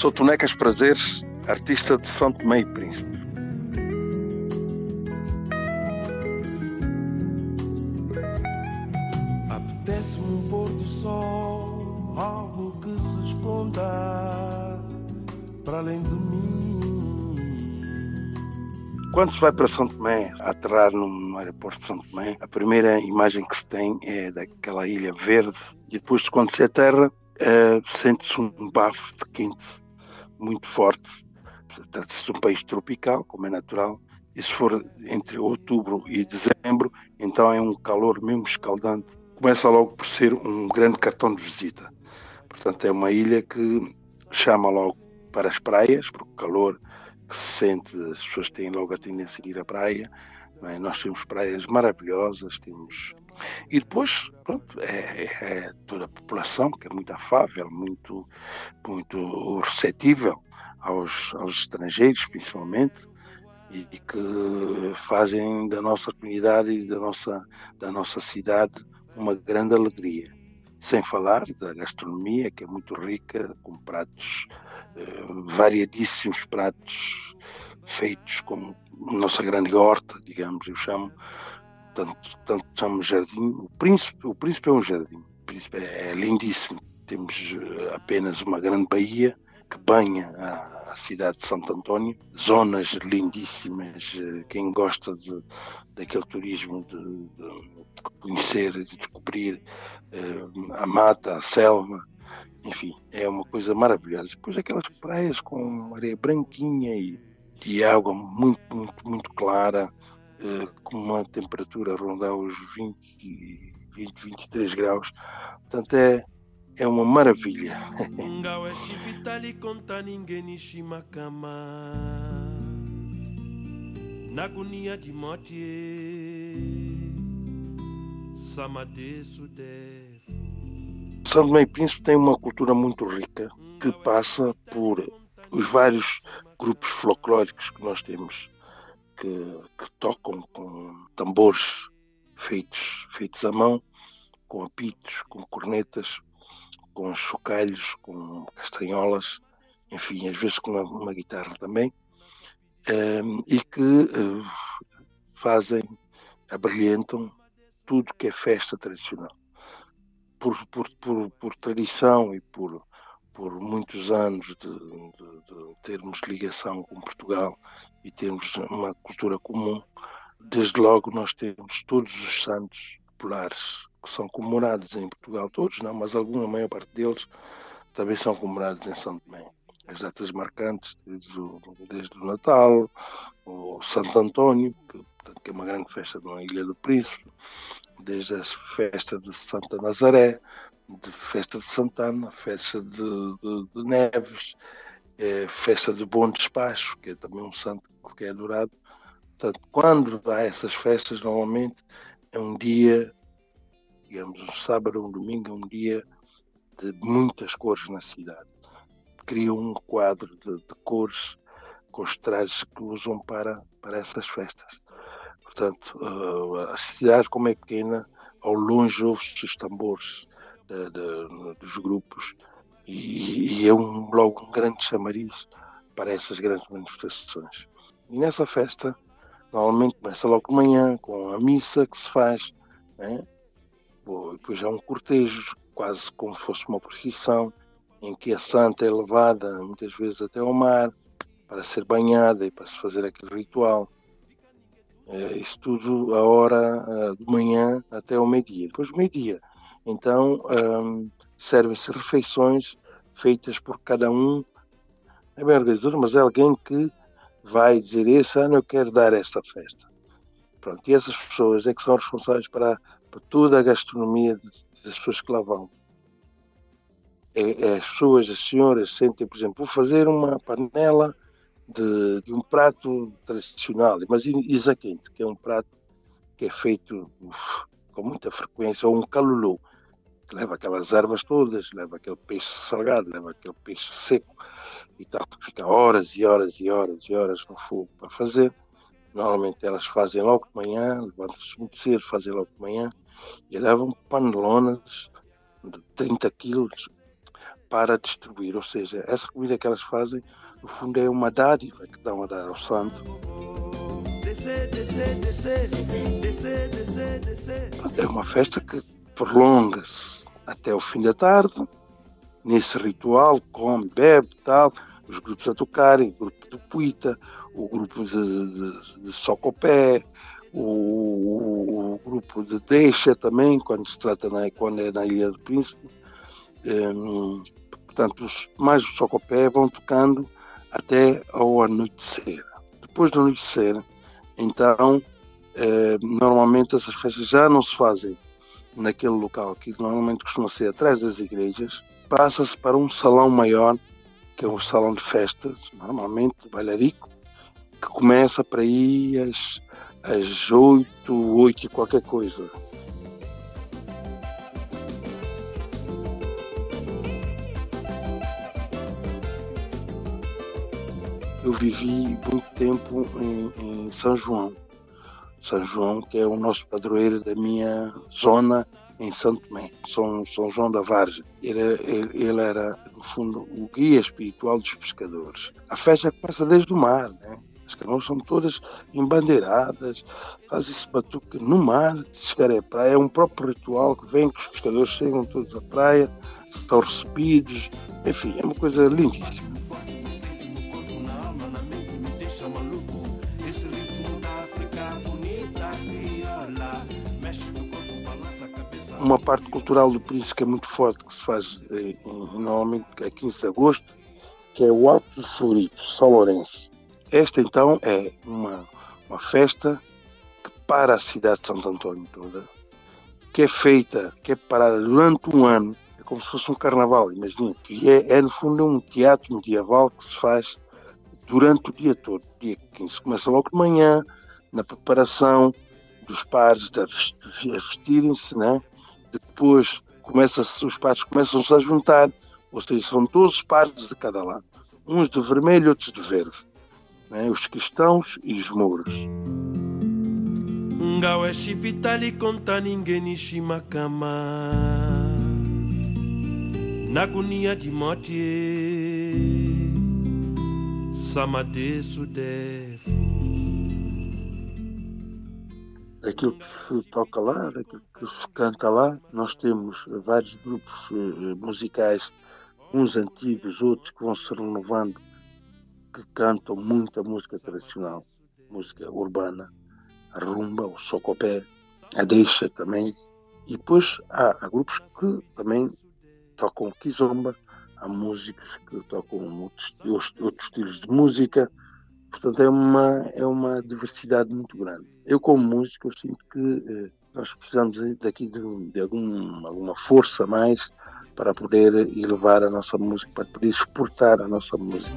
Sou Tonecas Prazeres, artista de São Tomé e Príncipe. Apetece-me um pôr do sol, algo que se esconda para além de mim. Quando se vai para São Tomé, a aterrar no aeroporto de São Tomé, a primeira imagem que se tem é daquela ilha verde e depois quando se aterra, uh, sente-se um bafo de quente muito forte. Trata-se de um país tropical, como é natural, e se for entre outubro e dezembro, então é um calor mesmo escaldante. Começa logo por ser um grande cartão de visita. Portanto, é uma ilha que chama logo para as praias, porque o calor que se sente, as pessoas têm logo a tendência de ir à praia. É? Nós temos praias maravilhosas, temos. E depois, pronto, é, é, toda a população que é muito afável, muito, muito receptível aos, aos estrangeiros, principalmente, e que fazem da nossa comunidade e da nossa, da nossa cidade uma grande alegria. Sem falar da gastronomia, que é muito rica, com pratos, eh, variadíssimos pratos feitos com nossa grande horta, digamos, eu chamo, tanto, tanto chamo jardim. O príncipe, o príncipe é um jardim, o príncipe é, é lindíssimo. Temos eh, apenas uma grande baía que banha a, a cidade de Santo António, zonas lindíssimas. Eh, quem gosta de, daquele turismo de, de, conhecer, de descobrir uh, a mata, a selva, enfim, é uma coisa maravilhosa. Depois aquelas praias com areia branquinha e, e água muito, muito, muito clara, com uma temperatura a rondar os 20, 20, 23 graus. Portanto, é, é uma maravilha. Nagunia de morte São Tomé e Príncipe tem uma cultura muito rica que passa por os vários grupos folclóricos que nós temos que, que tocam com tambores feitos, feitos à mão, com apitos, com cornetas, com chocalhos, com castanholas, enfim, às vezes com uma, uma guitarra também, um, e que uh, fazem, abrilhantam tudo que é festa tradicional. Por, por, por, por tradição e por, por muitos anos de, de, de, termos ligação com Portugal e termos uma cultura comum, desde logo nós temos todos os santos populares que são comemorados em Portugal, todos não, mas alguma, maior parte deles, também são comemorados em São Tomé. As datas marcantes, desde o, desde o Natal, o Santo António, que, portanto, que é uma grande festa na Ilha do Príncipe, desde a festa de Santa Nazaré, de festa de Santana, festa de, de, de Neves, é, festa de Bom Despacho, que é também um santo que é adorado. Portanto, quando há essas festas, normalmente é um dia digamos, um sábado um domingo é um dia de muitas cores na cidade. Criam um quadro de, de cores com os trajes que usam para, para essas festas. Portanto, uh, a cidade, como é pequena, ao longe ouve-se os tambores de, de, dos grupos e, e, é um, logo um grande chamariz para essas grandes manifestações. E nessa festa, normalmente começa logo de manhã com a missa que se faz, né? depois há um cortejo, quase como se fosse uma procissão, em que a santa é levada muitas vezes até ao mar para ser banhada e para se fazer aquele ritual. É, isso tudo a hora uh, de manhã até ao meio-dia. Depois do meio-dia, então um, servem-se refeições feitas por cada um. É bem organizador, mas é alguém que vai dizer: Esse ano eu quero dar esta festa. Pronto, e essas pessoas é que são responsáveis para para toda a gastronomia das pessoas que lá vão. É, é, as pessoas, as senhoras, sentem, por exemplo, vou fazer uma panela de, de um prato tradicional, mas isa quente, que é um prato que é feito uf, com muita frequência, ou um calulu, que leva aquelas ervas todas, leva aquele peixe salgado, leva aquele peixe seco e tal, que fica horas e horas e horas e horas no fogo para fazer. Normalmente elas fazem logo de manhã, levantam-se muito cedo, fazem logo de manhã e levam panelonas de 30 quilos para distribuir. Ou seja, essa comida que elas fazem, no fundo, é uma dádiva que dão a dar ao santo. É uma festa que prolonga-se até o fim da tarde. Nesse ritual, come, bebe, tal, os grupos a tocarem, o grupo do Puita, o grupo de, de, de Socopé, o, o, o, grupo de Deixa também, quando se trata na, quando é na Ilha do Príncipe. Um, portanto, os, mais os Socopé vão tocando até ao anoitecer. Depois do anoitecer, então, eh, normalmente essas festas já não se fazem naquele local que normalmente costuma ser atrás das igrejas, passa-se para um salão maior, que é um salão de festas, normalmente bailarico, que começa para aí às, às 8, 8 e qualquer coisa. Eu vivi muito tempo em, em São João. São João, que é o nosso padroeiro da minha zona em Santo Tomé, São, São João da Vargem. Ele, ele, ele, era, no fundo, o guia espiritual dos pescadores. A festa começa desde o mar, né? As canoas são todas embandeiradas, faz-se batuque no mar, chegar à praia. É um próprio ritual que vem que os pescadores chegam todos à praia, estão recebidos. Enfim, é uma coisa lindíssima. Uma parte cultural do Príncipe que é muito forte, que se faz eh, normalmente a 15 de agosto, que é o Alto do São Lourenço. Esta então é uma, uma festa que para a cidade de Santo António toda, que é feita, que é parada durante um ano, é como se fosse um carnaval, imagina. E é, é no fundo um teatro medieval que se faz durante o dia todo, dia 15. Começa logo de manhã, na preparação dos pares a vestirem-se, né? Depois começa os pares começam-se a juntar, ou seja, são 12 pares de cada lado, uns de vermelho, outros de verde, né? os cristãos e os mouros. ngawe shipitali konta ningeni shimakama nakunia dimotie samade sudefu daquilo que se toca lá, daquilo que se canta lá. Nós temos vários grupos eh, musicais, uns antigos, outros que vão se renovando, que cantam muita música tradicional, música urbana, a rumba, o socopé, a deixa também. E depois há, há grupos que também tocam kizomba, há músicos que tocam outros, outros estilos de música. Portanto, é uma, é uma diversidade muito grande. Eu, como músico, eu sinto que eh, nós precisamos daqui de, de algum, alguma força mais para poder elevar a nossa música, para poder exportar a nossa música.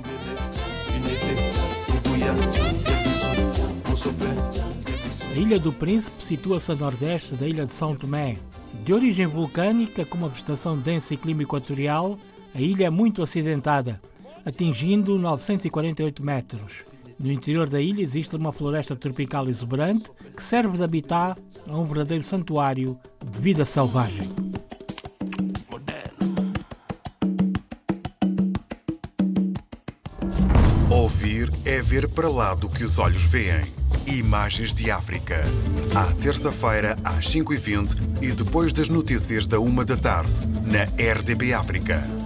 A Ilha do Príncipe situa-se a nordeste da ilha de São Tomé. De origem vulcânica, com uma vegetação densa e clima equatorial, a ilha é muito acidentada, atingindo 948 metros. No interior da ilha existe uma floresta tropical exuberante que serve de habitat a um verdadeiro santuário de vida selvagem. Ouvir é ver para lá do que os olhos veem. Imagens de África. À terça-feira, às 5h20 e depois das notícias da 1 da tarde, na RDB África.